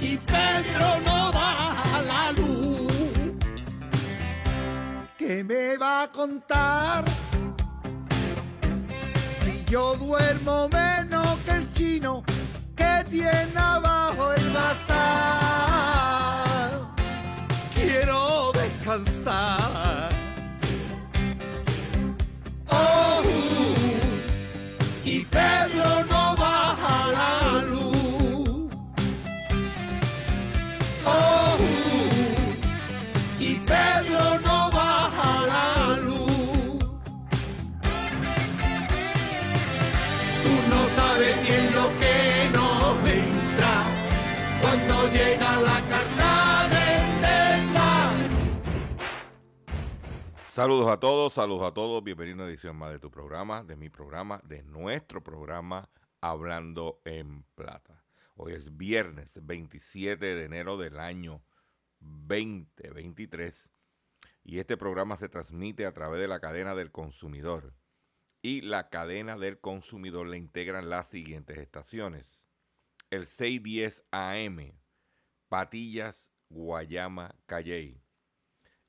Y Pedro no baja la luz. ¿Qué me va a contar? Si yo duermo menos que el chino que tiene abajo el bazar. Quiero descansar. Saludos a todos, saludos a todos. Bienvenido a una edición más de tu programa, de mi programa, de nuestro programa Hablando en Plata. Hoy es viernes 27 de enero del año 2023 y este programa se transmite a través de la cadena del consumidor. Y la cadena del consumidor le integran las siguientes estaciones. El 610 AM, Patillas, Guayama, Calley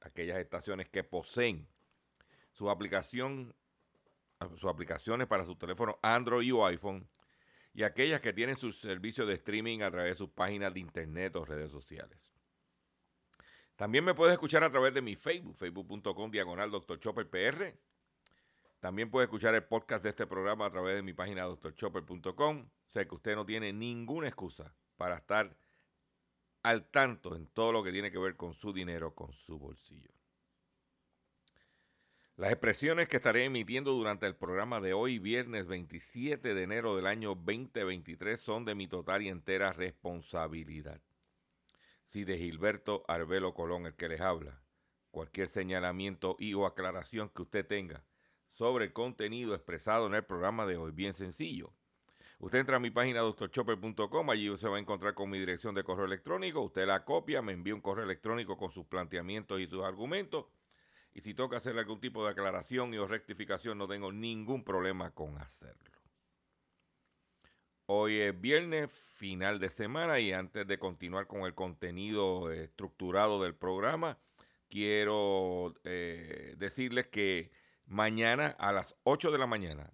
aquellas estaciones que poseen su aplicación, sus aplicaciones para su teléfono Android o iPhone, y aquellas que tienen sus servicios de streaming a través de sus páginas de internet o redes sociales. También me puedes escuchar a través de mi Facebook, facebook.com diagonal Dr. Chopper PR. También puedes escuchar el podcast de este programa a través de mi página drchopper.com. Sé que usted no tiene ninguna excusa para estar al tanto en todo lo que tiene que ver con su dinero, con su bolsillo. Las expresiones que estaré emitiendo durante el programa de hoy, viernes 27 de enero del año 2023, son de mi total y entera responsabilidad. Si de Gilberto Arbelo Colón el que les habla, cualquier señalamiento y o aclaración que usted tenga sobre el contenido expresado en el programa de hoy, bien sencillo. Usted entra a mi página doctorchopper.com, allí se va a encontrar con mi dirección de correo electrónico, usted la copia, me envía un correo electrónico con sus planteamientos y sus argumentos, y si toca hacerle algún tipo de aclaración y o rectificación, no tengo ningún problema con hacerlo. Hoy es viernes, final de semana, y antes de continuar con el contenido estructurado del programa, quiero eh, decirles que mañana a las 8 de la mañana,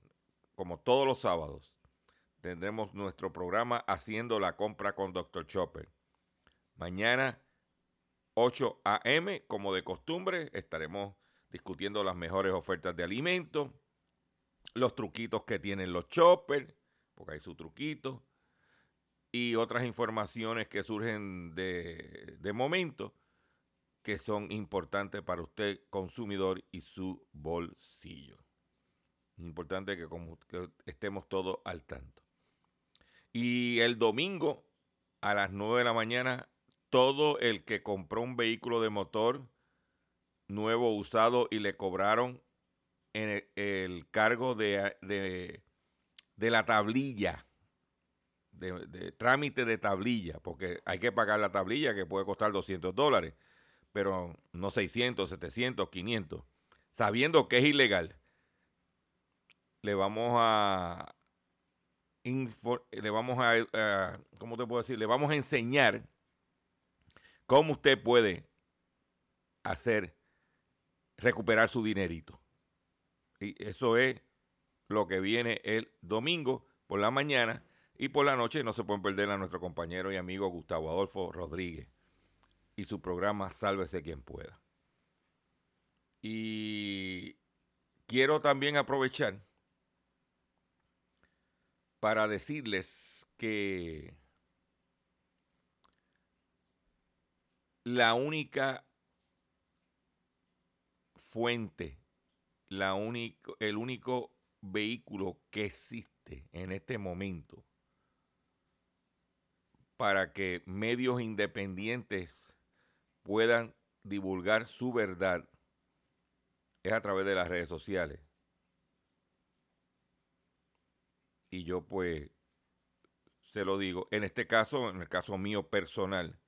como todos los sábados, tendremos nuestro programa Haciendo la compra con Dr. Chopper. Mañana 8 a.m., como de costumbre, estaremos discutiendo las mejores ofertas de alimentos, los truquitos que tienen los choppers, porque hay su truquito, y otras informaciones que surgen de, de momento que son importantes para usted, consumidor, y su bolsillo. Importante que, estemos todos al tanto. Y el domingo a las 9 de la mañana, todo el que compró un vehículo de motor nuevo usado y le cobraron en el, cargo de, de, la tablilla, de, trámite de tablilla, porque hay que pagar la tablilla que puede costar 200 dólares, pero no 600, 700, 500, sabiendo que es ilegal. Le vamos a, le vamos a, ¿cómo te puedo decir? Le vamos a enseñar cómo usted puede hacer recuperar su dinerito. Y eso es lo que viene el domingo por la mañana y por la noche no se pueden perder a nuestro compañero y amigo Gustavo Adolfo Rodríguez y su programa Sálvese quien pueda. Y quiero también aprovechar para decirles que la única fuente, la único, el único vehículo que existe en este momento para que medios independientes puedan divulgar su verdad es a través de las redes sociales. Y yo pues se lo digo, en este caso, en el caso mío personal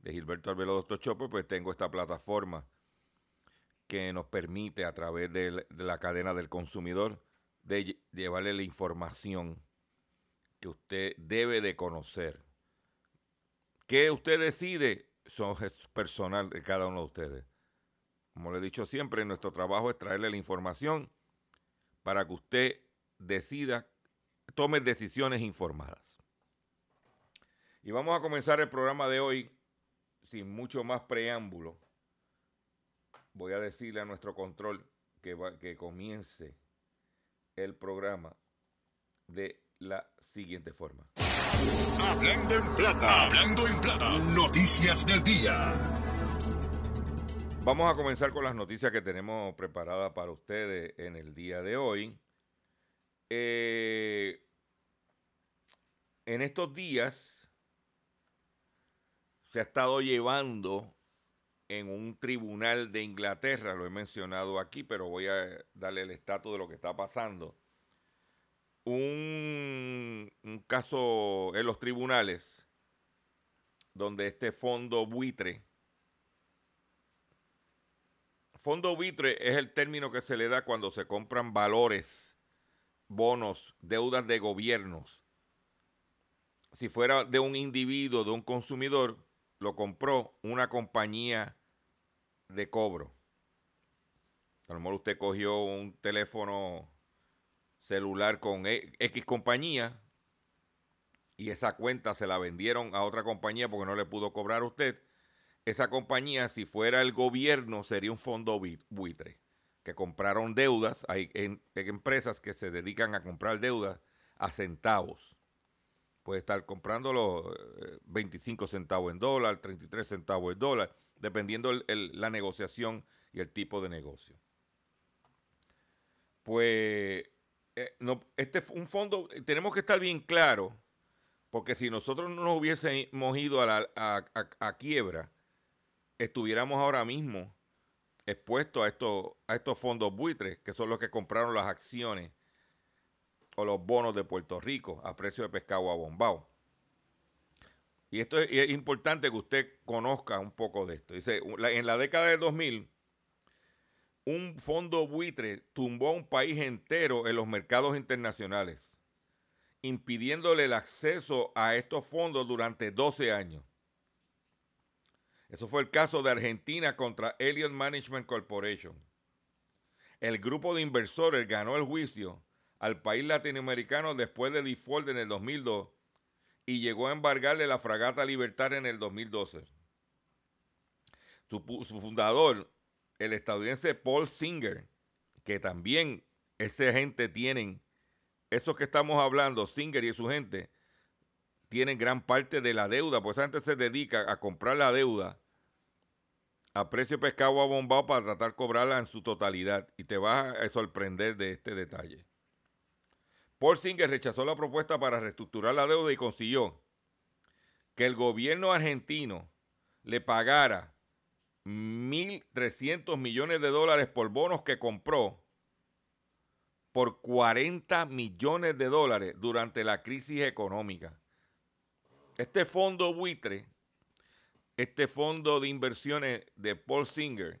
de Gilberto Albelo Doctor Chopper, pues tengo esta plataforma que nos permite a través de la cadena del consumidor de llevarle la información que usted debe de conocer. ¿Qué usted decide? Son personal de cada uno de ustedes. Como le he dicho siempre, nuestro trabajo es traerle la información para que usted decida, tome decisiones informadas. Y vamos a comenzar el programa de hoy sin mucho más preámbulo voy a decirle a nuestro control que, que comience el programa de la siguiente forma. Hablando en plata, hablando en plata, noticias del día. Vamos a comenzar con las noticias que tenemos preparadas para ustedes en el día de hoy. Eh, en estos días se ha estado llevando en un tribunal de Inglaterra, lo he mencionado aquí, pero voy a darle el estatus de lo que está pasando. Un, caso en los tribunales donde este fondo buitre, fondo buitre es el término que se le da cuando se compran valores, bonos, deudas de gobiernos. Si fuera de un individuo, de un consumidor, lo compró una compañía de cobro. A lo mejor usted cogió un teléfono celular con e, X compañía y esa cuenta se la vendieron a otra compañía porque no le pudo cobrar a usted. Esa compañía, si fuera el gobierno, sería un fondo buitre, que compraron deudas. Hay empresas que se dedican a comprar deudas a centavos. Puede estar comprando los 25 centavos en dólar, 33 centavos en dólar dependiendo la negociación y el tipo de negocio. Pues eh, no, este un fondo, tenemos que estar bien claro, porque si nosotros no nos hubiésemos ido a, a, quiebra, estuviéramos ahora mismo expuestos a, estos, fondos buitres, que son los que compraron las acciones o los bonos de Puerto Rico a precio de pescado a bombao. Y esto es, importante que usted conozca un poco de esto. Dice, en la década del 2000, un fondo buitre tumbó a un país entero en los mercados internacionales, impidiéndole el acceso a estos fondos durante 12 años. Eso fue el caso de Argentina contra Elliott Management Corporation. El grupo de inversores ganó el juicio al país latinoamericano después de default en el 2002 y llegó a embargarle la fragata Libertad en el 2012. Su, fundador, el estadounidense Paul Singer, que también esa gente tienen, esos que estamos hablando, Singer y su gente, tienen gran parte de la deuda, pues esa gente se dedica a comprar la deuda a precio pescado a bombado para tratar de cobrarla en su totalidad. Y te vas a sorprender de este detalle. Paul Singer rechazó la propuesta para reestructurar la deuda y consiguió que el gobierno argentino le pagara 1.300 millones de dólares por bonos que compró por 40 millones de dólares durante la crisis económica. Este fondo buitre, este fondo de inversiones de Paul Singer,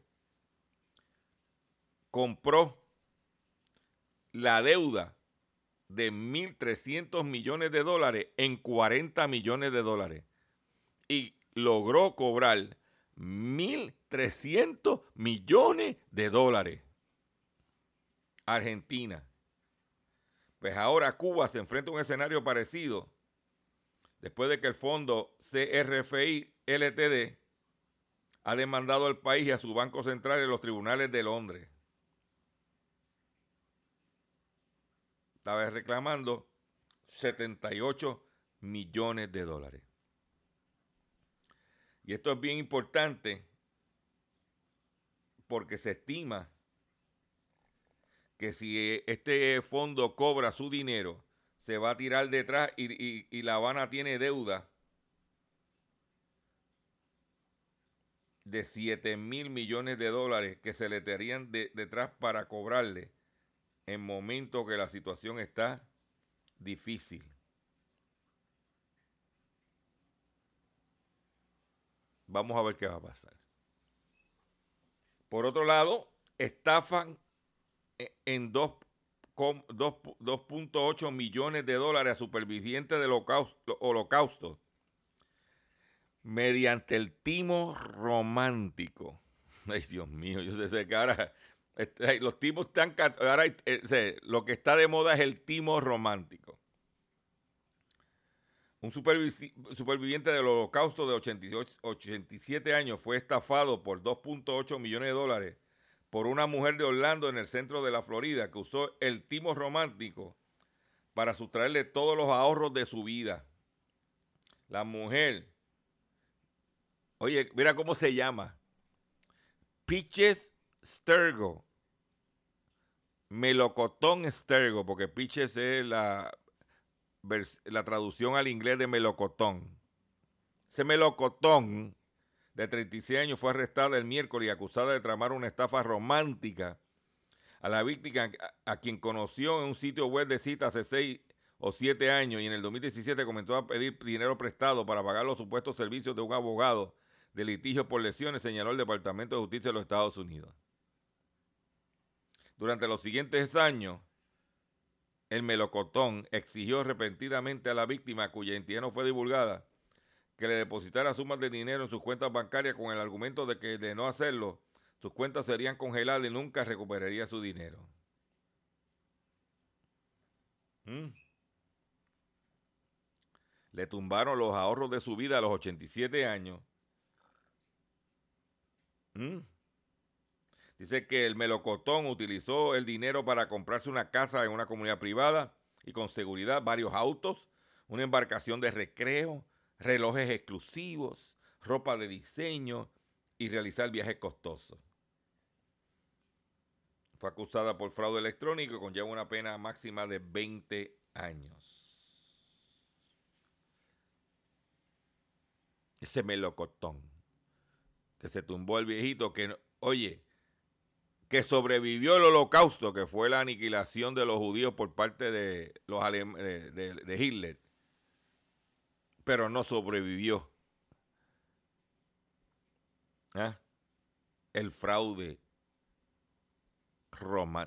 compró la deuda de 1.300 millones de dólares en 40 millones de dólares y logró cobrar 1.300 millones de dólares. Argentina. Pues ahora Cuba se enfrenta a un escenario parecido después de que el fondo CRFI LTD ha demandado al país y a su Banco Central en los tribunales de Londres. Estaba reclamando 78 millones de dólares. Y esto es bien importante porque se estima que si este fondo cobra su dinero, se va a tirar detrás y, La Habana tiene deuda de 7 mil millones de dólares que se le tirarían detrás para cobrarle en momentos que la situación está difícil. Vamos a ver qué va a pasar. Por otro lado, estafan e, en 2.8 millones de dólares a supervivientes del holocausto, mediante el timo romántico. Ay, Dios mío, yo sé que ahora este, los timos están. Ahora eh, lo que está de moda es el timo romántico. Un superviviente del holocausto de 87 años fue estafado por 2.8 millones de dólares por una mujer de Orlando en el centro de la Florida que usó el timo romántico para sustraerle todos los ahorros de su vida. La mujer, oye, mira cómo se llama. Pitches Stergo. Melocotón Stergo, porque Pitches es la la traducción al inglés de melocotón. Ese melocotón de 36 años fue arrestada el miércoles y acusada de tramar una estafa romántica a la víctima a, quien conoció en un sitio web de cita hace 6 o 7 años y en el 2017 comenzó a pedir dinero prestado para pagar los supuestos servicios de un abogado de litigio por lesiones, señaló el Departamento de Justicia de los Estados Unidos. Durante los siguientes años, el melocotón exigió repentinamente a la víctima, cuya identidad no fue divulgada, que le depositara sumas de dinero en sus cuentas bancarias con el argumento de que de no hacerlo, sus cuentas serían congeladas y nunca recuperaría su dinero. ¿Mm? Le tumbaron los ahorros de su vida a los 87 años. ¿Mm? Dice que el melocotón utilizó el dinero para comprarse una casa en una comunidad privada y con seguridad varios autos, una embarcación de recreo, relojes exclusivos, ropa de diseño y realizar viajes costosos. Fue acusada por fraude electrónico y conlleva una pena máxima de 20 años. Ese melocotón que se tumbó el viejito que, oye, que sobrevivió el holocausto, que fue la aniquilación de los judíos por parte de, los de, Hitler, pero no sobrevivió. ¿Ah? El fraude,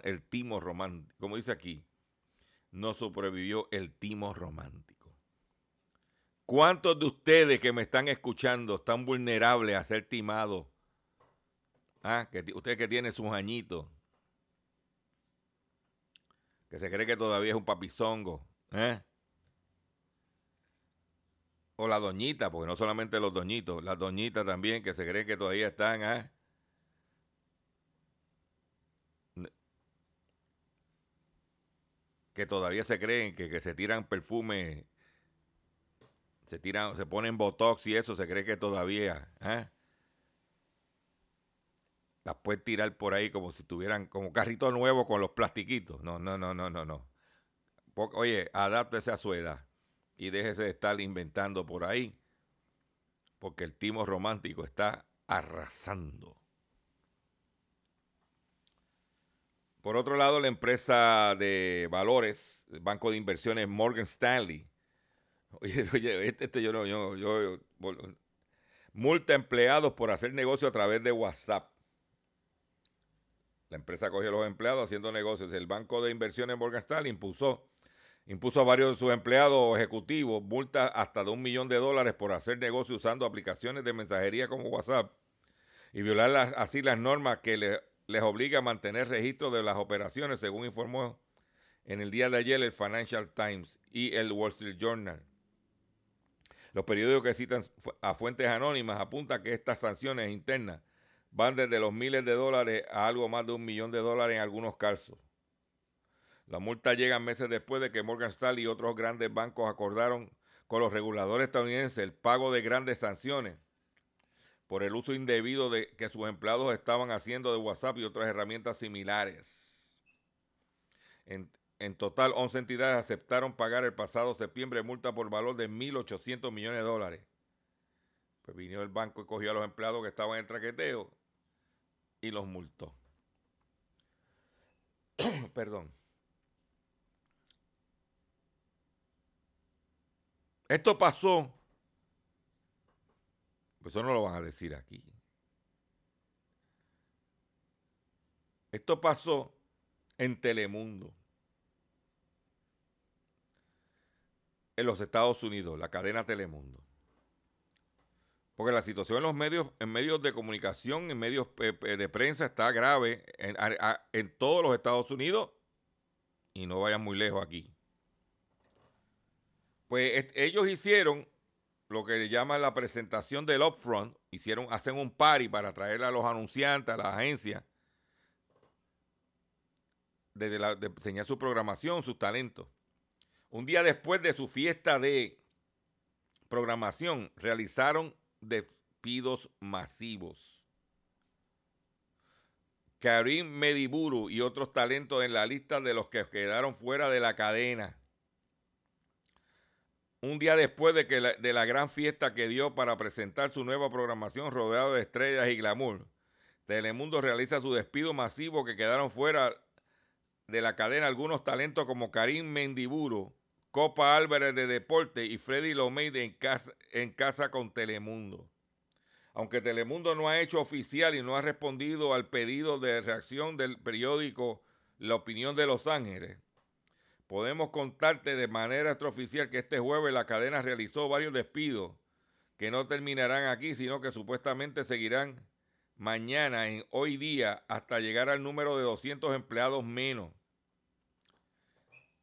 el timo romántico, como dice aquí, no sobrevivió el timo romántico. ¿Cuántos de ustedes que me están escuchando están vulnerables a ser timados Ah, que usted que tiene sus añitos, que se cree que todavía es un papizongo, ¿eh? O la doñita, porque no solamente los doñitos, las doñitas también que se creen que todavía están, ¿eh? que todavía se creen que, que, se tiran perfume, se tiran, se ponen botox y eso, se cree que todavía, ¿eh? las puedes tirar por ahí como si tuvieran como carrito nuevo con los plastiquitos. No, no, no, no, no, no. Oye, adáptese a su edad y déjese de estar inventando por ahí, porque el timo romántico está arrasando. Por otro lado, la empresa de valores, el banco de inversiones Morgan Stanley, oye, oye, este, este yo no, yo, multa empleados por hacer negocio a través de WhatsApp. La empresa cogió a los empleados haciendo negocios. El banco de inversiones Morgan Stanley impuso, impuso a varios de sus empleados ejecutivos multas hasta de un millón de dólares por hacer negocio usando aplicaciones de mensajería como WhatsApp y violar así las normas que les obliga a mantener registro de las operaciones, según informó en el día de ayer el Financial Times y el Wall Street Journal. Los periódicos que citan a fuentes anónimas apuntan que estas sanciones internas van desde los miles de dólares a algo más de un millón de dólares en algunos casos. La multa llega meses después de que Morgan Stanley y otros grandes bancos acordaron con los reguladores estadounidenses el pago de grandes sanciones por el uso indebido de que sus empleados estaban haciendo de WhatsApp y otras herramientas similares. En total, 11 entidades aceptaron pagar el pasado septiembre multa por valor de 1.800 millones de dólares. Pues vino el banco y cogió a los empleados que estaban en el traqueteo y los multó. Perdón. Esto pasó, pues eso no lo van a decir aquí. Esto pasó en Telemundo, en los Estados Unidos, la cadena Telemundo. Porque la situación en los medios, en medios de comunicación, en medios eh, eh, de prensa está grave en, todos los Estados Unidos y no vayan muy lejos aquí. Pues ellos hicieron lo que le llaman la presentación del upfront, hicieron, hacen un party para traer a los anunciantes, a la agencia, de, de enseñar su programación, sus talentos. Un día después de su fiesta de programación, realizaron despidos masivos. Karim Mediburu y otros talentos en la lista de los que quedaron fuera de la cadena. Un día después de, que la, de la gran fiesta que dio para presentar su nueva programación rodeado de estrellas y glamour, Telemundo realiza su despido masivo que quedaron fuera de la cadena algunos talentos como Karim Mendiburu, Copa Álvarez de Deporte y Freddy Lomeide en casa, en casa con Telemundo. Aunque Telemundo no ha hecho oficial y no ha respondido al pedido de reacción del periódico La Opinión de Los Ángeles, podemos contarte de manera extraoficial que este jueves la cadena realizó varios despidos que no terminarán aquí, sino que supuestamente seguirán mañana, en hoy día, hasta llegar al número de 200 empleados menos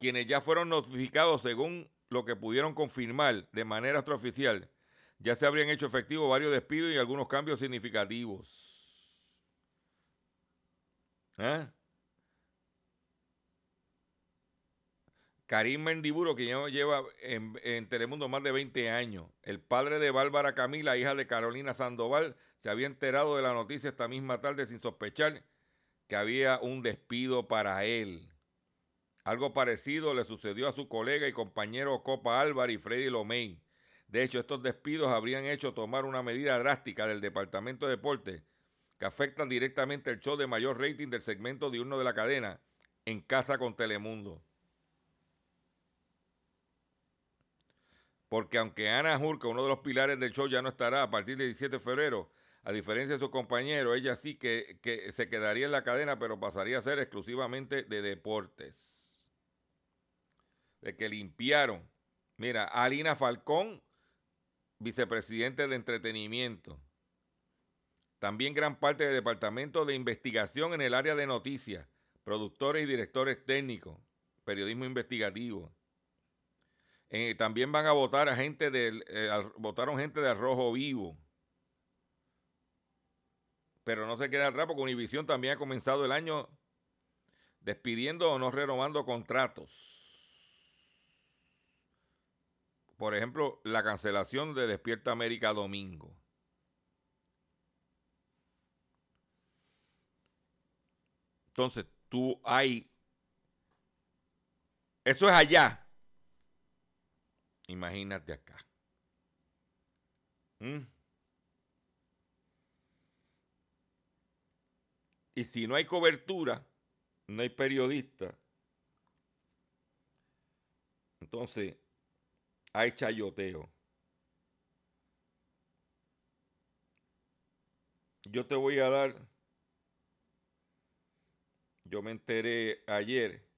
quienes ya fueron notificados según lo que pudieron confirmar de manera extraoficial, ya se habrían hecho efectivos varios despidos y algunos cambios significativos. ¿Eh? Karim Mendiburo, que lleva en, en, Telemundo más de 20 años. El padre de Bárbara Camila, hija de Carolina Sandoval, se había enterado de la noticia esta misma tarde sin sospechar que había un despido para él. Algo parecido le sucedió a su colega y compañero Copa Álvarez y Freddy Lomey. De hecho, estos despidos habrían hecho tomar una medida drástica del Departamento de Deporte que afecta directamente el show de mayor rating del segmento diurno de la cadena, En Casa con Telemundo. Porque aunque Ana Jurka, uno de los pilares del show, ya no estará a partir del 17 de febrero, a diferencia de su compañero, ella sí que, que se quedaría en la cadena, pero pasaría a ser exclusivamente de deportes de que limpiaron. Mira, Alina Falcón, vicepresidente de entretenimiento. También gran parte del departamento de investigación en el área de noticias, productores y directores técnicos, periodismo investigativo. Eh, también van a votar a gente del, eh, votaron gente de Rojo Vivo. Pero no se queda atrás porque Univisión también ha comenzado el año despidiendo o no renovando contratos. Por ejemplo, la cancelación de Despierta América domingo. Entonces, tú hay Eso es allá. Imagínate acá. ¿Mm? Y si no hay cobertura, no hay periodista, entonces hay chayoteo. Yo te voy a dar, yo me enteré ayer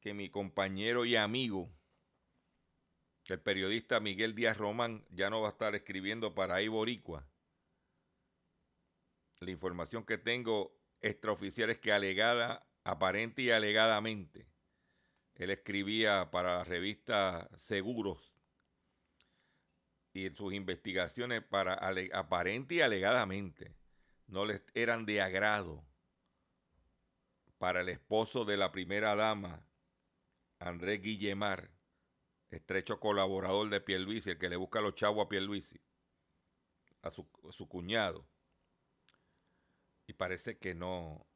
que mi compañero y amigo, el periodista Miguel Díaz Román, ya no va a estar escribiendo para Iboricua. La información que tengo extraoficial es que alegada, aparente y alegadamente, él escribía para la revista Seguros y sus investigaciones para aparente y alegadamente no les eran de agrado para el esposo de la primera dama, Andrés Guillemar, estrecho colaborador de Pierluisi, el que le busca los chavos a Pierluisi, a su, a su cuñado. Y parece que no,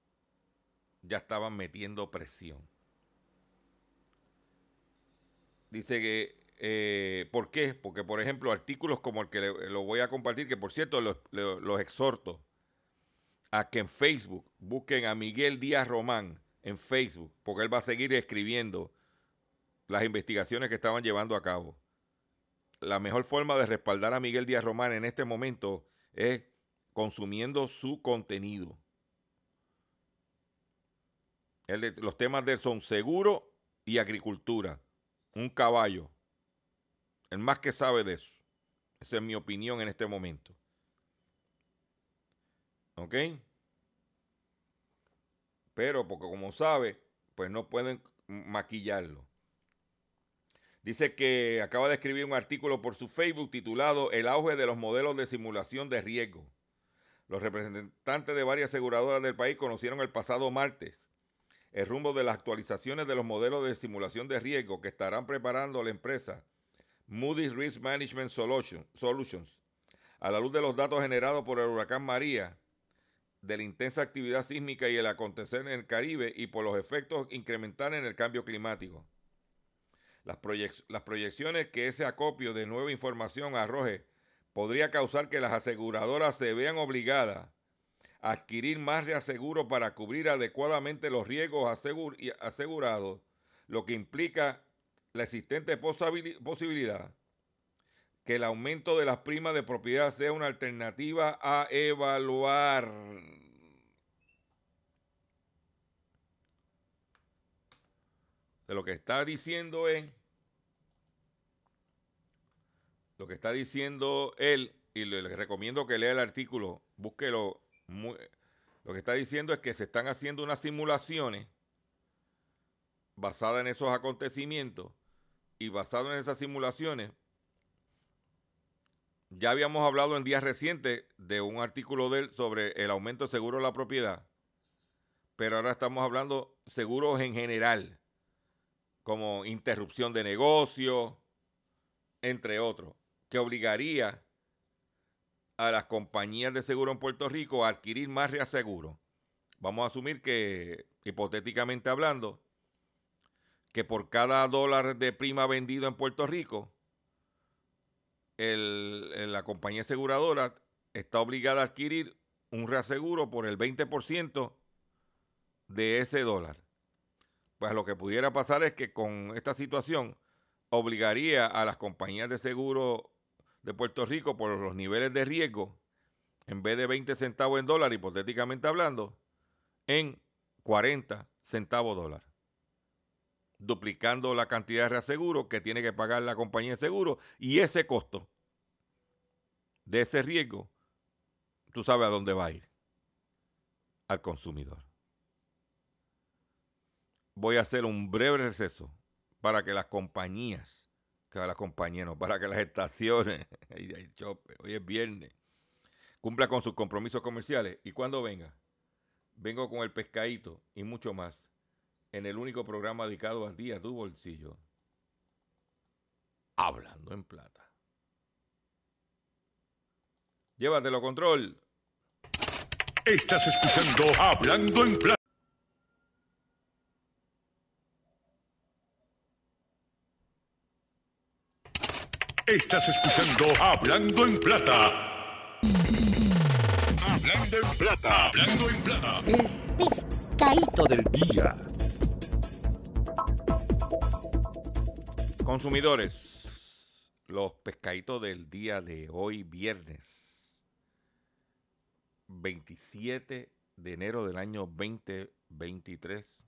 ya estaban metiendo presión. Dice que, eh, ¿por qué? Porque, por ejemplo, artículos como el que lo voy a compartir, que por cierto los exhorto a que en Facebook busquen a Miguel Díaz Román en Facebook, porque él va a seguir escribiendo las investigaciones que estaban llevando a cabo. La mejor forma de respaldar a Miguel Díaz Román en este momento es consumiendo su contenido. los temas de él son seguro y agricultura un caballo. El más que sabe de eso. Esa es mi opinión en este momento. ¿Ok? Pero porque como sabe, pues no pueden maquillarlo. Dice que acaba de escribir un artículo por su Facebook titulado El auge de los modelos de simulación de riesgo. Los representantes de varias aseguradoras del país conocieron el pasado martes el rumbo de las actualizaciones de los modelos de simulación de riesgo que estarán preparando la empresa Moody's Risk Management Solutions a la luz de los datos generados por el huracán María, de la intensa actividad sísmica y el acontecer en el Caribe y por los efectos incrementales en el cambio climático. Las, las proyecciones que ese acopio de nueva información arroje podría causar que las aseguradoras se vean obligadas adquirir más reaseguro para cubrir adecuadamente los riesgos asegurados, lo que implica la existente posibilidad que el aumento de las primas de propiedad sea una alternativa a evaluar. De lo que está diciendo es, lo que está diciendo él, y le, le recomiendo que lea el artículo, búsquelo lo que está diciendo es que se están haciendo unas simulaciones basadas en esos acontecimientos y basado en esas simulaciones, ya habíamos hablado en días recientes de un artículo de él sobre el aumento de seguro de la propiedad, pero ahora estamos hablando seguros en general, como interrupción de negocio, entre otros, que obligaría a las compañías de seguro en Puerto Rico a adquirir más reaseguro. Vamos a asumir que, hipotéticamente hablando, que por cada dólar de prima vendido en Puerto Rico, la compañía aseguradora está obligada a adquirir un reaseguro por el 20% de ese dólar. Pues lo que pudiera pasar es que con esta situación obligaría a las compañías de seguro de Puerto Rico por los niveles de riesgo, en vez de 20 centavos en dólar, hipotéticamente hablando, en 40 centavos dólar. Duplicando la cantidad de reaseguro que tiene que pagar la compañía de seguro y ese costo de ese riesgo, tú sabes a dónde va a ir. Al consumidor. Voy a hacer un breve receso para que las compañías que la compañía, no, para que las estaciones, hoy es viernes, cumpla con sus compromisos comerciales. Y cuando venga, vengo con el pescadito y mucho más en el único programa dedicado al día tu bolsillo. Hablando en plata. Llévatelo, control. Estás escuchando Hablando en plata. Estás escuchando Hablando en Plata. Hablando en Plata. Hablando en Plata. El pescadito del día. Consumidores, los pescaditos del día de hoy, viernes 27 de enero del año 2023,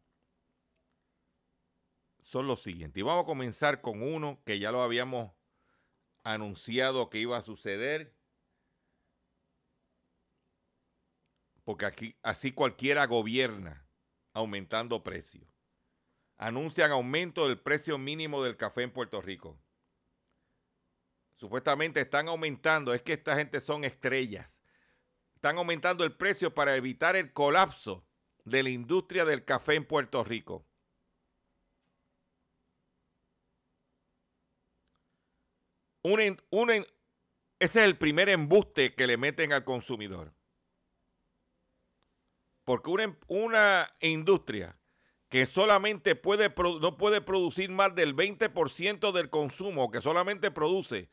son los siguientes. Y vamos a comenzar con uno que ya lo habíamos anunciado que iba a suceder. Porque aquí así cualquiera gobierna aumentando precios. Anuncian aumento del precio mínimo del café en Puerto Rico. Supuestamente están aumentando, es que esta gente son estrellas. Están aumentando el precio para evitar el colapso de la industria del café en Puerto Rico. Ese es el primer embuste que le meten al consumidor. Porque una, una industria que solamente puede, no puede producir más del 20% del consumo, que solamente produce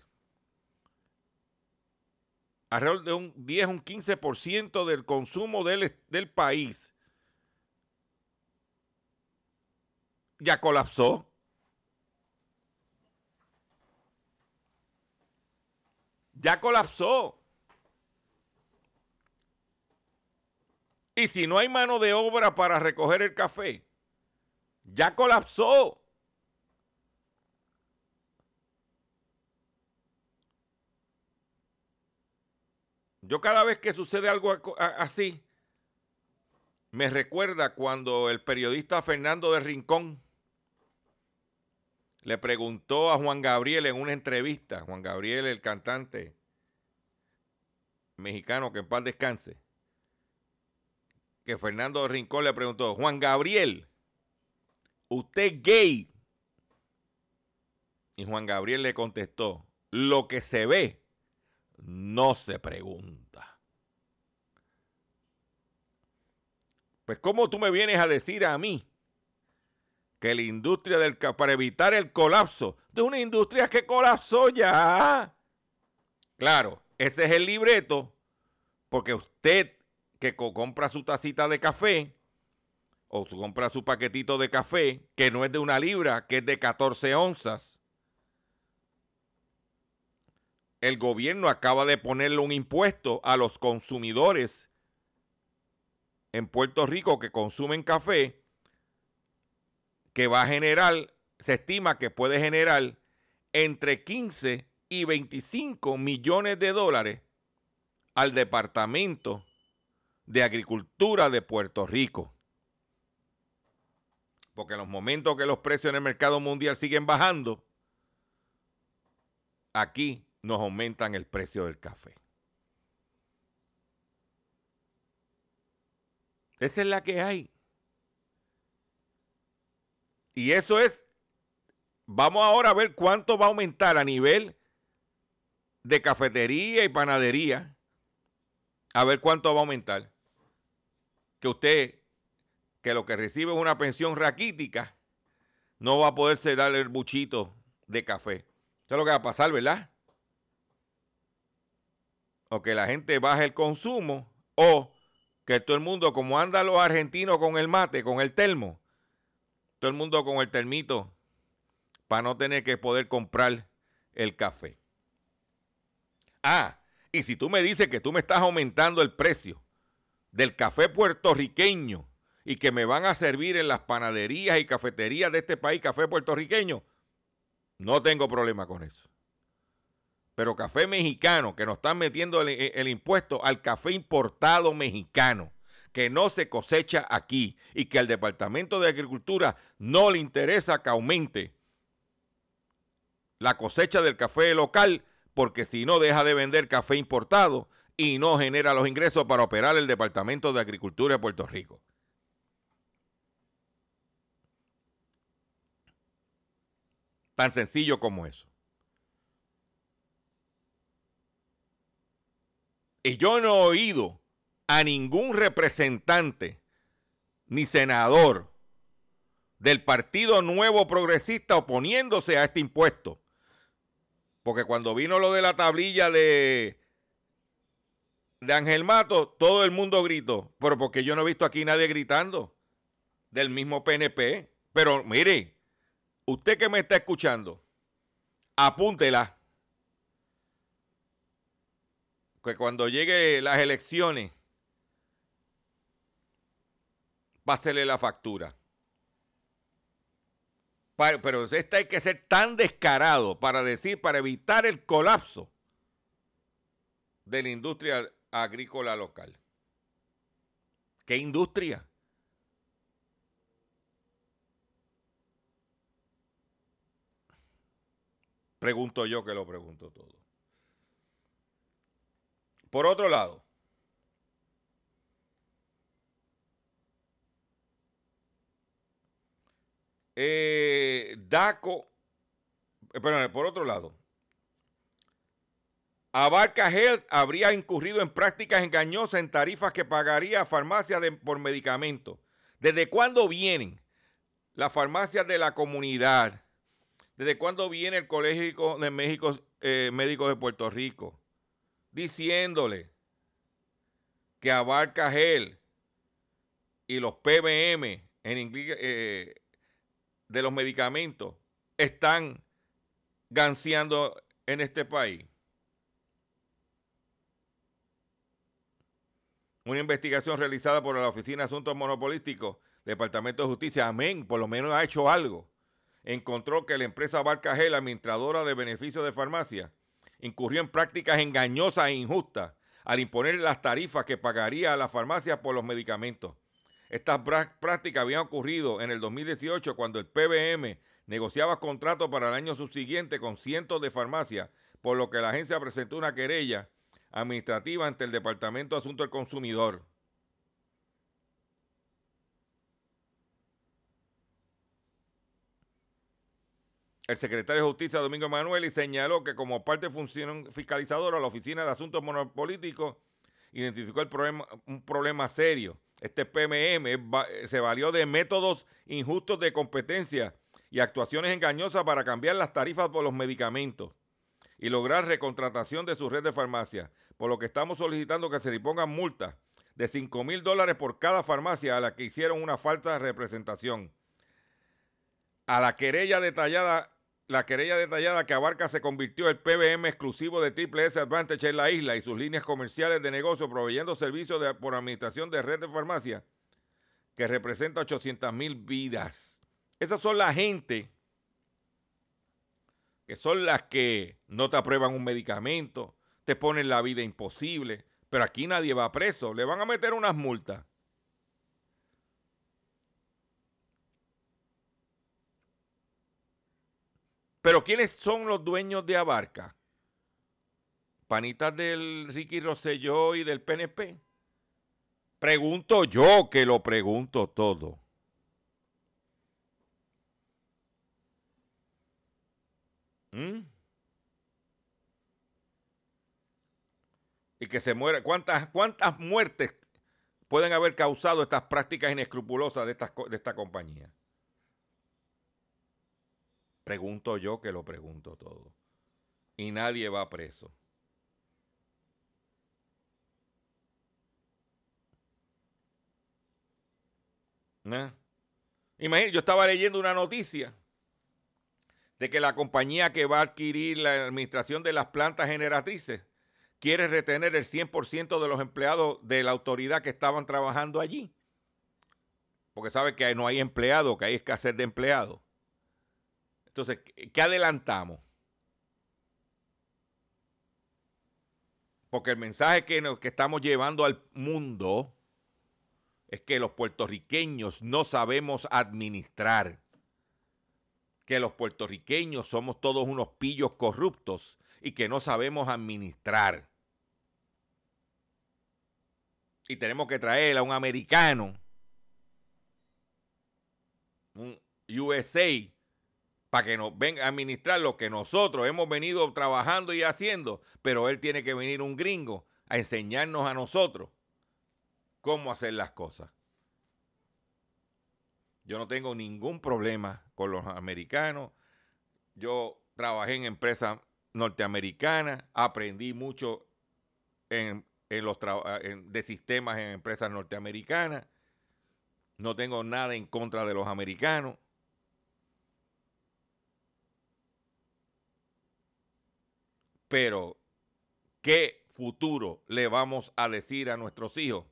alrededor de un 10, un 15% del consumo del, del país, ya colapsó. Ya colapsó. Y si no hay mano de obra para recoger el café, ya colapsó. Yo cada vez que sucede algo así, me recuerda cuando el periodista Fernando de Rincón le preguntó a Juan Gabriel en una entrevista, Juan Gabriel, el cantante mexicano que en paz descanse, que Fernando Rincón le preguntó, Juan Gabriel, ¿usted es gay? Y Juan Gabriel le contestó, lo que se ve no se pregunta. Pues ¿cómo tú me vienes a decir a mí que la industria del para evitar el colapso de una industria que colapsó ya. Claro, ese es el libreto, porque usted que compra su tacita de café o compra su paquetito de café, que no es de una libra, que es de 14 onzas, el gobierno acaba de ponerle un impuesto a los consumidores en Puerto Rico que consumen café que va a generar, se estima que puede generar entre 15 y 25 millones de dólares al Departamento de Agricultura de Puerto Rico. Porque en los momentos que los precios en el mercado mundial siguen bajando, aquí nos aumentan el precio del café. Esa es la que hay. Y eso es, vamos ahora a ver cuánto va a aumentar a nivel de cafetería y panadería. A ver cuánto va a aumentar. Que usted, que lo que recibe es una pensión raquítica, no va a poderse dar el buchito de café. Eso es lo que va a pasar, ¿verdad? O que la gente baje el consumo, o que todo el mundo, como anda los argentinos con el mate, con el termo, todo el mundo con el termito para no tener que poder comprar el café. Ah, y si tú me dices que tú me estás aumentando el precio del café puertorriqueño y que me van a servir en las panaderías y cafeterías de este país café puertorriqueño, no tengo problema con eso. Pero café mexicano, que nos están metiendo el, el impuesto al café importado mexicano que no se cosecha aquí y que al Departamento de Agricultura no le interesa que aumente la cosecha del café local, porque si no deja de vender café importado y no genera los ingresos para operar el Departamento de Agricultura de Puerto Rico. Tan sencillo como eso. Y yo no he oído a ningún representante ni senador del Partido Nuevo Progresista oponiéndose a este impuesto. Porque cuando vino lo de la tablilla de, de Ángel Mato, todo el mundo gritó. Pero porque yo no he visto aquí nadie gritando del mismo PNP. Pero mire, usted que me está escuchando, apúntela. Que cuando lleguen las elecciones, pásele la factura. Pero este hay que ser tan descarado para decir, para evitar el colapso de la industria agrícola local. ¿Qué industria? Pregunto yo que lo pregunto todo. Por otro lado, eh, DACO, eh, perdón, por otro lado, Abarca Health habría incurrido en prácticas engañosas en tarifas que pagaría farmacias por medicamentos. ¿Desde cuándo vienen las farmacias de la comunidad? ¿Desde cuándo viene el Colegio de México, eh, Médicos de Puerto Rico? Diciéndole que Abarca Gel y los PBM en inglés, eh, de los medicamentos están ganseando en este país. Una investigación realizada por la Oficina de Asuntos Monopolísticos, Departamento de Justicia, amén, por lo menos ha hecho algo encontró que la empresa Barcagel, administradora de beneficios de farmacia, incurrió en prácticas engañosas e injustas al imponer las tarifas que pagaría a la farmacia por los medicamentos. Estas prácticas habían ocurrido en el 2018 cuando el PBM negociaba contratos para el año subsiguiente con cientos de farmacias, por lo que la agencia presentó una querella administrativa ante el Departamento de Asuntos del Consumidor. El secretario de Justicia, Domingo Manuel, señaló que como parte de fiscalizadora, la Oficina de Asuntos Monopolíticos identificó el problema, un problema serio. Este PMM se valió de métodos injustos de competencia y actuaciones engañosas para cambiar las tarifas por los medicamentos y lograr recontratación de su red de farmacias, por lo que estamos solicitando que se le pongan multas de 5 mil dólares por cada farmacia a la que hicieron una falta de representación. A la querella detallada la querella detallada que abarca se convirtió el PBM exclusivo de Triple S Advantage en la isla y sus líneas comerciales de negocio proveyendo servicios por administración de red de farmacia que representa 800 mil vidas. Esas son la gente que son las que no te aprueban un medicamento, te ponen la vida imposible, pero aquí nadie va preso, le van a meter unas multas. Pero ¿quiénes son los dueños de Abarca? Panitas del Ricky Rosselló y del PNP. Pregunto yo que lo pregunto todo. ¿Mm? Y que se muera. ¿Cuántas, ¿Cuántas muertes pueden haber causado estas prácticas inescrupulosas de esta, de esta compañía? Pregunto yo que lo pregunto todo. Y nadie va preso. ¿Eh? Imagínate, yo estaba leyendo una noticia de que la compañía que va a adquirir la administración de las plantas generatrices quiere retener el 100% de los empleados de la autoridad que estaban trabajando allí. Porque sabe que no hay empleados, que hay escasez de empleados. Entonces, ¿qué adelantamos? Porque el mensaje que, que estamos llevando al mundo es que los puertorriqueños no sabemos administrar, que los puertorriqueños somos todos unos pillos corruptos y que no sabemos administrar. Y tenemos que traer a un americano, un USA, para que nos venga a administrar lo que nosotros hemos venido trabajando y haciendo, pero él tiene que venir un gringo a enseñarnos a nosotros cómo hacer las cosas. Yo no tengo ningún problema con los americanos. Yo trabajé en empresas norteamericana, aprendí mucho en, los de sistemas en empresas norteamericanas. No tengo nada en contra de los americanos. Pero, ¿qué futuro le vamos a decir a nuestros hijos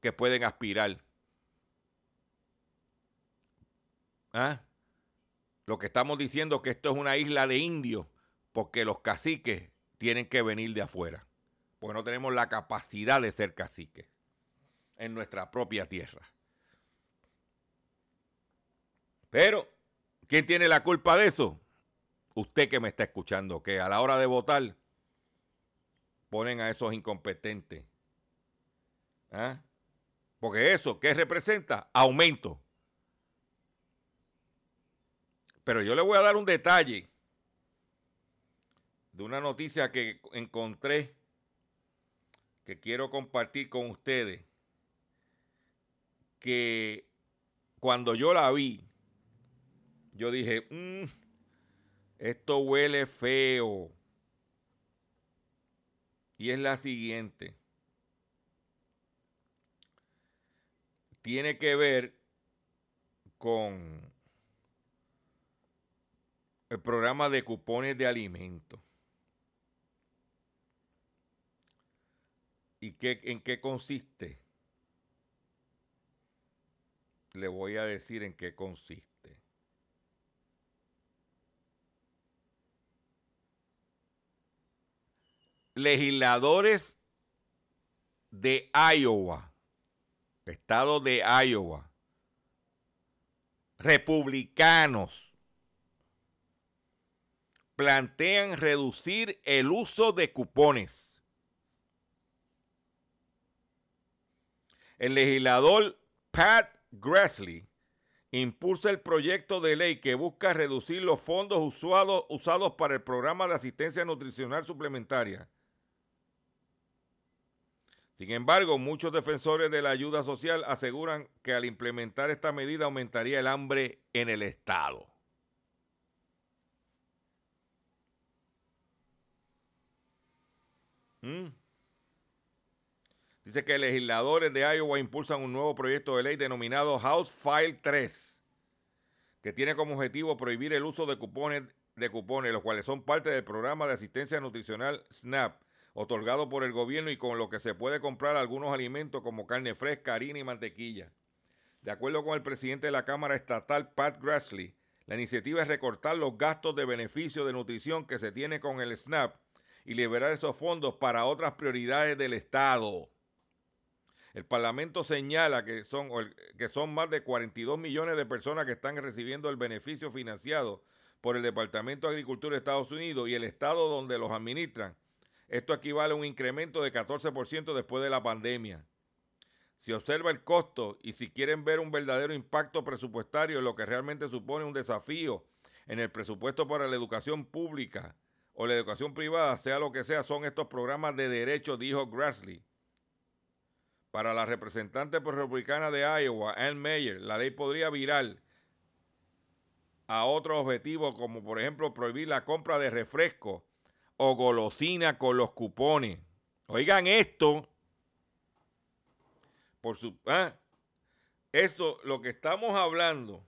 que pueden aspirar? ¿Ah? Lo que estamos diciendo es que esto es una isla de indios porque los caciques tienen que venir de afuera, porque no tenemos la capacidad de ser caciques en nuestra propia tierra. Pero, ¿quién tiene la culpa de eso? Usted que me está escuchando, que a la hora de votar ponen a esos incompetentes. ¿Ah? Porque eso, ¿qué representa? Aumento. Pero yo le voy a dar un detalle de una noticia que encontré que quiero compartir con ustedes. Que cuando yo la vi, yo dije, mm, esto huele feo. Y es la siguiente. Tiene que ver con el programa de cupones de alimentos. ¿Y qué, en qué consiste? Le voy a decir en qué consiste. Legisladores de Iowa, estado de Iowa, republicanos, plantean reducir el uso de cupones. El legislador Pat Grassley impulsa el proyecto de ley que busca reducir los fondos usados, usados para el programa de asistencia nutricional suplementaria. Sin embargo, muchos defensores de la ayuda social aseguran que al implementar esta medida aumentaría el hambre en el Estado. Mm. Dice que legisladores de Iowa impulsan un nuevo proyecto de ley denominado House File 3, que tiene como objetivo prohibir el uso de cupones, de cupones, los cuales son parte del programa de asistencia nutricional SNAP, otorgado por el gobierno y con lo que se puede comprar algunos alimentos como carne fresca, harina y mantequilla. De acuerdo con el presidente de la Cámara Estatal, Pat Grassley, la iniciativa es recortar los gastos de beneficio de nutrición que se tiene con el SNAP y liberar esos fondos para otras prioridades del Estado. El Parlamento señala que son, que son más de 42 millones de personas que están recibiendo el beneficio financiado por el Departamento de Agricultura de Estados Unidos y el Estado donde los administran. Esto equivale a un incremento de 14% después de la pandemia. Si observa el costo y si quieren ver un verdadero impacto presupuestario lo que realmente supone un desafío en el presupuesto para la educación pública, o la educación privada, sea lo que sea, son estos programas de derecho, dijo Grassley. Para la representante republicana de Iowa, Ann Mayer, la ley podría virar a otros objetivos, como por ejemplo prohibir la compra de refresco o golosina con los cupones. Oigan esto. Por su, ¿ah? Eso, lo que estamos hablando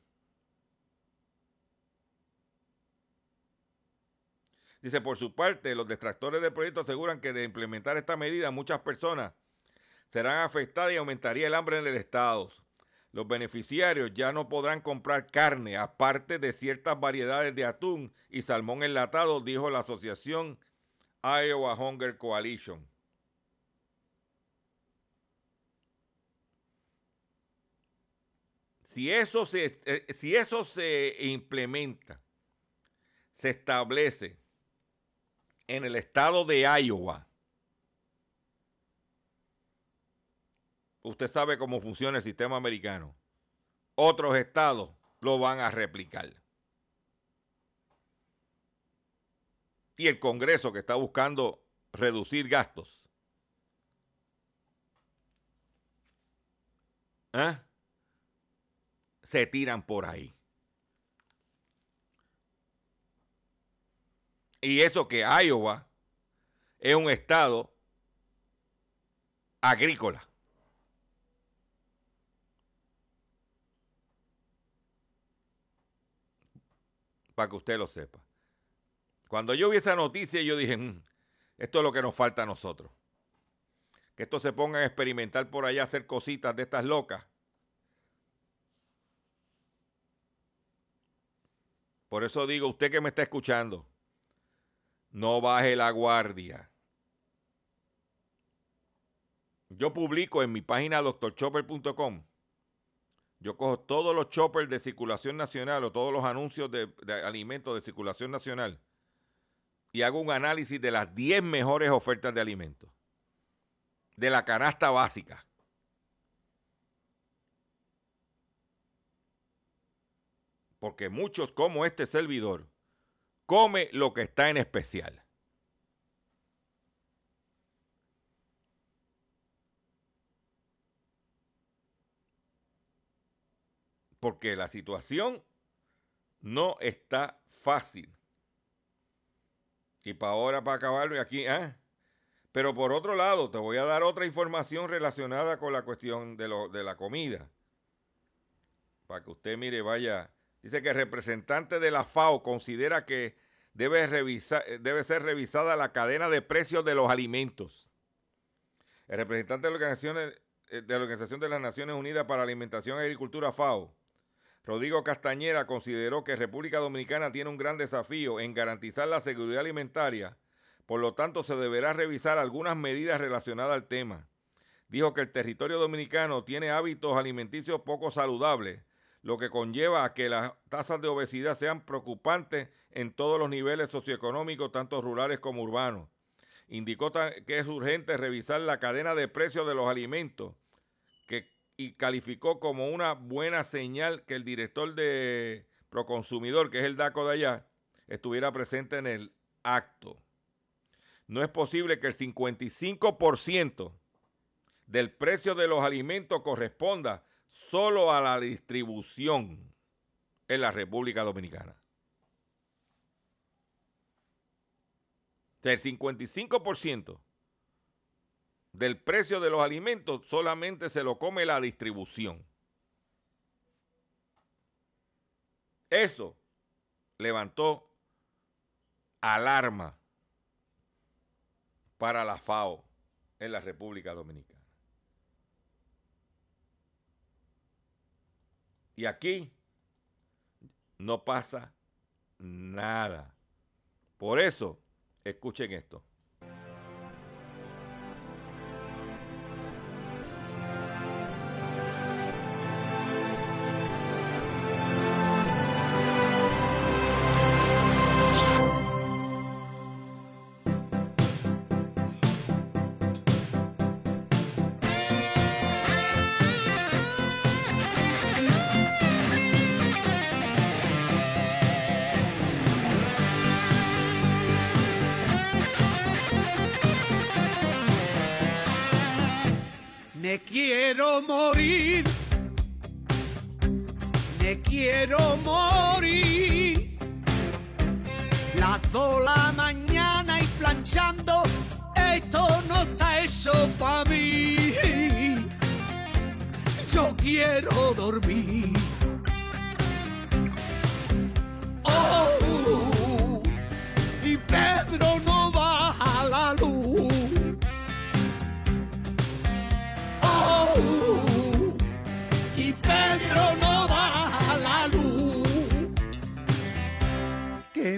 Dice, por su parte, los detractores del proyecto aseguran que de implementar esta medida muchas personas serán afectadas y aumentaría el hambre en el Estado. Los beneficiarios ya no podrán comprar carne, aparte de ciertas variedades de atún y salmón enlatado, dijo la asociación Iowa Hunger Coalition. Si eso se, eh, si eso se implementa, se establece en el estado de Iowa. Usted sabe cómo funciona el sistema americano. Otros estados lo van a replicar. Y el Congreso que está buscando reducir gastos. ¿eh? Se tiran por ahí. Y eso que Iowa es un estado agrícola. Para que usted lo sepa. Cuando yo vi esa noticia, yo dije, "Mm, esto es lo que nos falta a nosotros. Que esto se pongan a experimentar por allá, hacer cositas de estas locas. Por eso digo, usted que me está escuchando, no baje la guardia. Yo publico en mi página doctorchopper.com. Yo cojo todos los choppers de circulación nacional o todos los anuncios de, de alimentos de circulación nacional y hago un análisis de las 10 mejores ofertas de alimentos. De la canasta básica. Porque muchos, como este servidor, come lo que está en especial. Porque la situación no está fácil. Y para ahora, para acabarlo, y aquí, ¿ah? Pero por otro lado, te voy a dar otra información relacionada con la cuestión de, lo, de la comida. Para que usted mire, vaya. Dice que el representante de la FAO considera que debe, debe ser revisada la cadena de precios de los alimentos. El representante de la Organización de, la Organización de las Naciones Unidas para Alimentación y Agricultura, FAO, Rodrigo Castañera consideró que República Dominicana tiene un gran desafío en garantizar la seguridad alimentaria, por lo tanto se deberá revisar algunas medidas relacionadas al tema. Dijo que el territorio dominicano tiene hábitos alimenticios poco saludables, lo que conlleva a que las tasas de obesidad sean preocupantes en todos los niveles socioeconómicos, tanto rurales como urbanos. Indicó que es urgente revisar la cadena de precios de los alimentos, que y calificó como una buena señal que el director de Proconsumidor, que es el DACO de allá, estuviera presente en el acto. No es posible que el 55% del precio de los alimentos corresponda solo a la distribución en la República Dominicana. O sea, el 55% del precio de los alimentos solamente se lo come la distribución. Eso levantó alarma para la FAO en la República Dominicana. Y aquí no pasa nada. Por eso, escuchen esto. Quiero morir, me quiero morir. Las dos la mañana y planchando, esto no está eso para mí. Yo quiero dormir.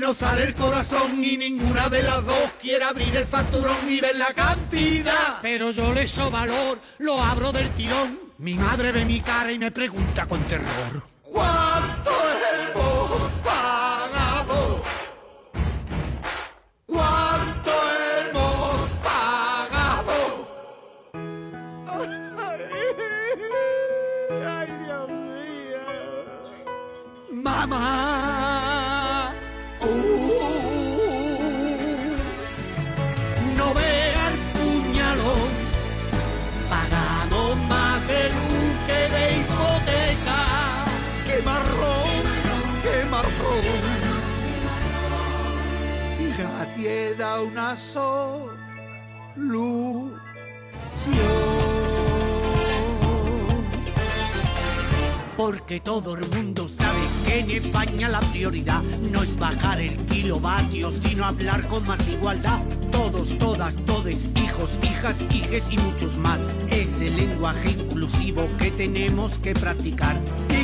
No sale el corazón y ninguna de las dos quiere abrir el facturón y ver la cantidad. Pero yo le echo valor, lo abro del tirón. Mi madre ve mi cara y me pregunta con terror. ¿Cuánto una solución. Porque todo el mundo sabe que en España la prioridad no es bajar el kilovatio, sino hablar con más igualdad. Todos, todas, todes, hijos, hijas, hijes y muchos más. Es el lenguaje inclusivo que tenemos que practicar.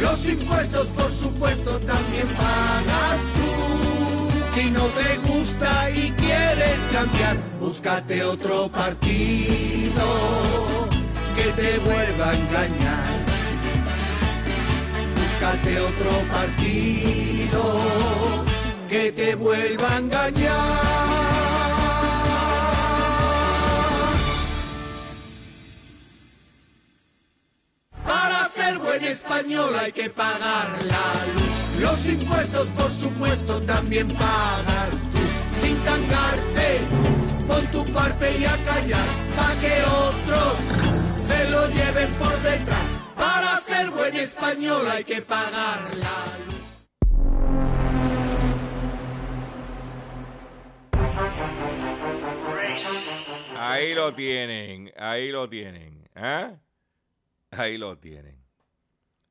Los impuestos, por supuesto, también pagas tú. Si no te gusta y quieres cambiar, búscate otro partido que te vuelva a engañar. Búscate otro partido que te vuelva a engañar. Español hay que pagar la luz. Los impuestos, por supuesto, también pagas. Sin tangarte, pon tu parte y a callar. Pa' que otros se lo lleven por detrás. Para ser buen español hay que pagar la luz. Ahí lo tienen, ahí lo tienen. ¿ah? Ahí lo tienen.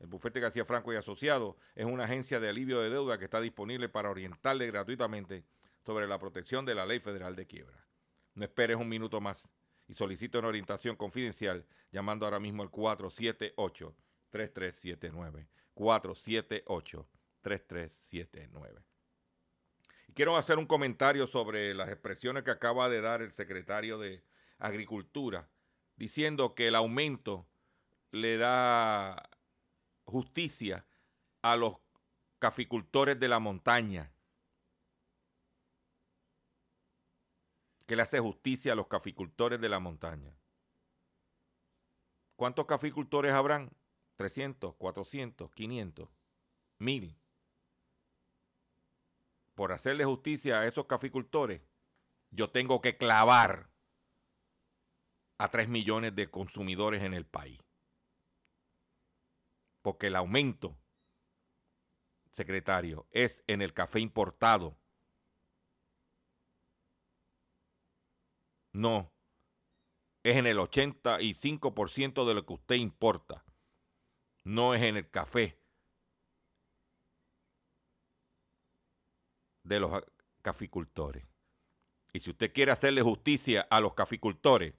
El bufete García Franco y Asociados es una agencia de alivio de deuda que está disponible para orientarle gratuitamente sobre la protección de la Ley Federal de Quiebra. No esperes un minuto más y solicite una orientación confidencial llamando ahora mismo al 478-3379. 478-3379. Y quiero hacer un comentario sobre las expresiones que acaba de dar el secretario de Agricultura, diciendo que el aumento le da justicia a los caficultores de la montaña. Que le hace justicia a los caficultores de la montaña. ¿Cuántos caficultores habrán? 300, 400, 500, 1000. Por hacerle justicia a esos caficultores, yo tengo que clavar a 3 millones de consumidores en el país porque el aumento, secretario, es en el café importado. No, es en el 85% de lo que usted importa. No es en el café de los caficultores. Y si usted quiere hacerle justicia a los caficultores,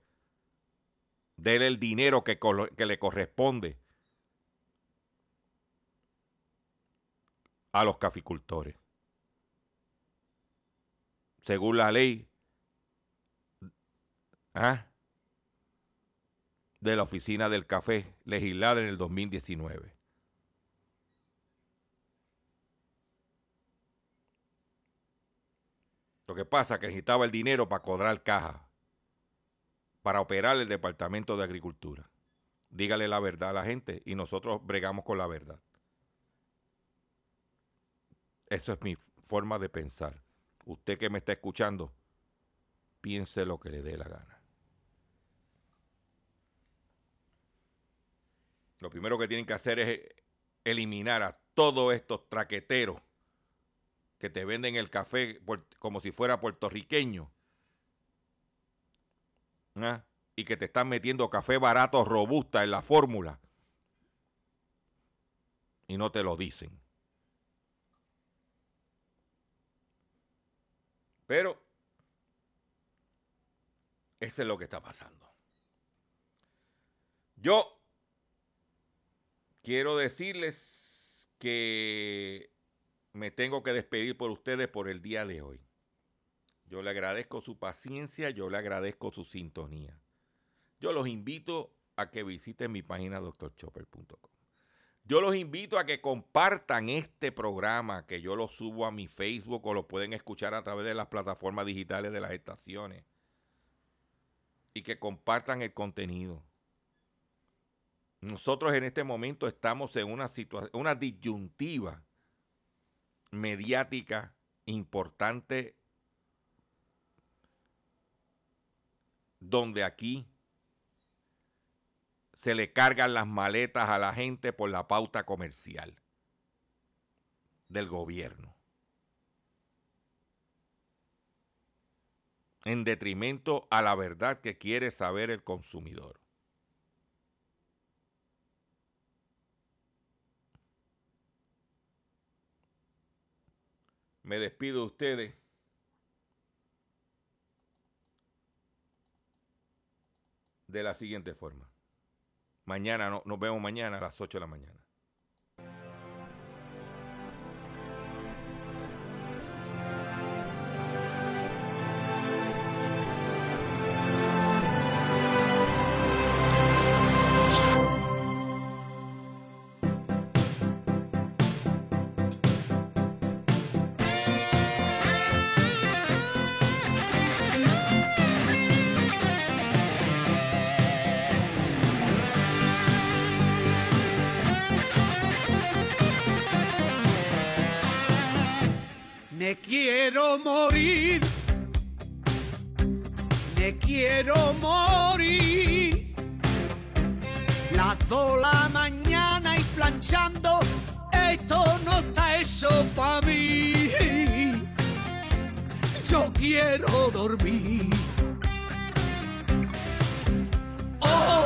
déle el dinero que, que le corresponde a los caficultores. Según la ley ¿ah? de la Oficina del Café, legislada en el 2019. Lo que pasa es que necesitaba el dinero para cobrar caja, para operar el Departamento de Agricultura. Dígale la verdad a la gente y nosotros bregamos con la verdad. Esa es mi forma de pensar. Usted que me está escuchando, piense lo que le dé la gana. Lo primero que tienen que hacer es eliminar a todos estos traqueteros que te venden el café como si fuera puertorriqueño. ¿ah? Y que te están metiendo café barato, robusta en la fórmula. Y no te lo dicen. Pero eso es lo que está pasando. Yo quiero decirles que me tengo que despedir por ustedes por el día de hoy. Yo le agradezco su paciencia, yo le agradezco su sintonía. Yo los invito a que visiten mi página doctorchopper.com. Yo los invito a que compartan este programa, que yo lo subo a mi Facebook o lo pueden escuchar a través de las plataformas digitales de las estaciones. Y que compartan el contenido. Nosotros en este momento estamos en una situación, una disyuntiva mediática importante donde aquí se le cargan las maletas a la gente por la pauta comercial del gobierno. En detrimento a la verdad que quiere saber el consumidor. Me despido de ustedes. De la siguiente forma. Mañana, no, nos vemos mañana a las 8 de la mañana. Quiero morir, me quiero morir. Las dos la mañana y planchando, esto no está eso para mí. Yo quiero dormir. Oh,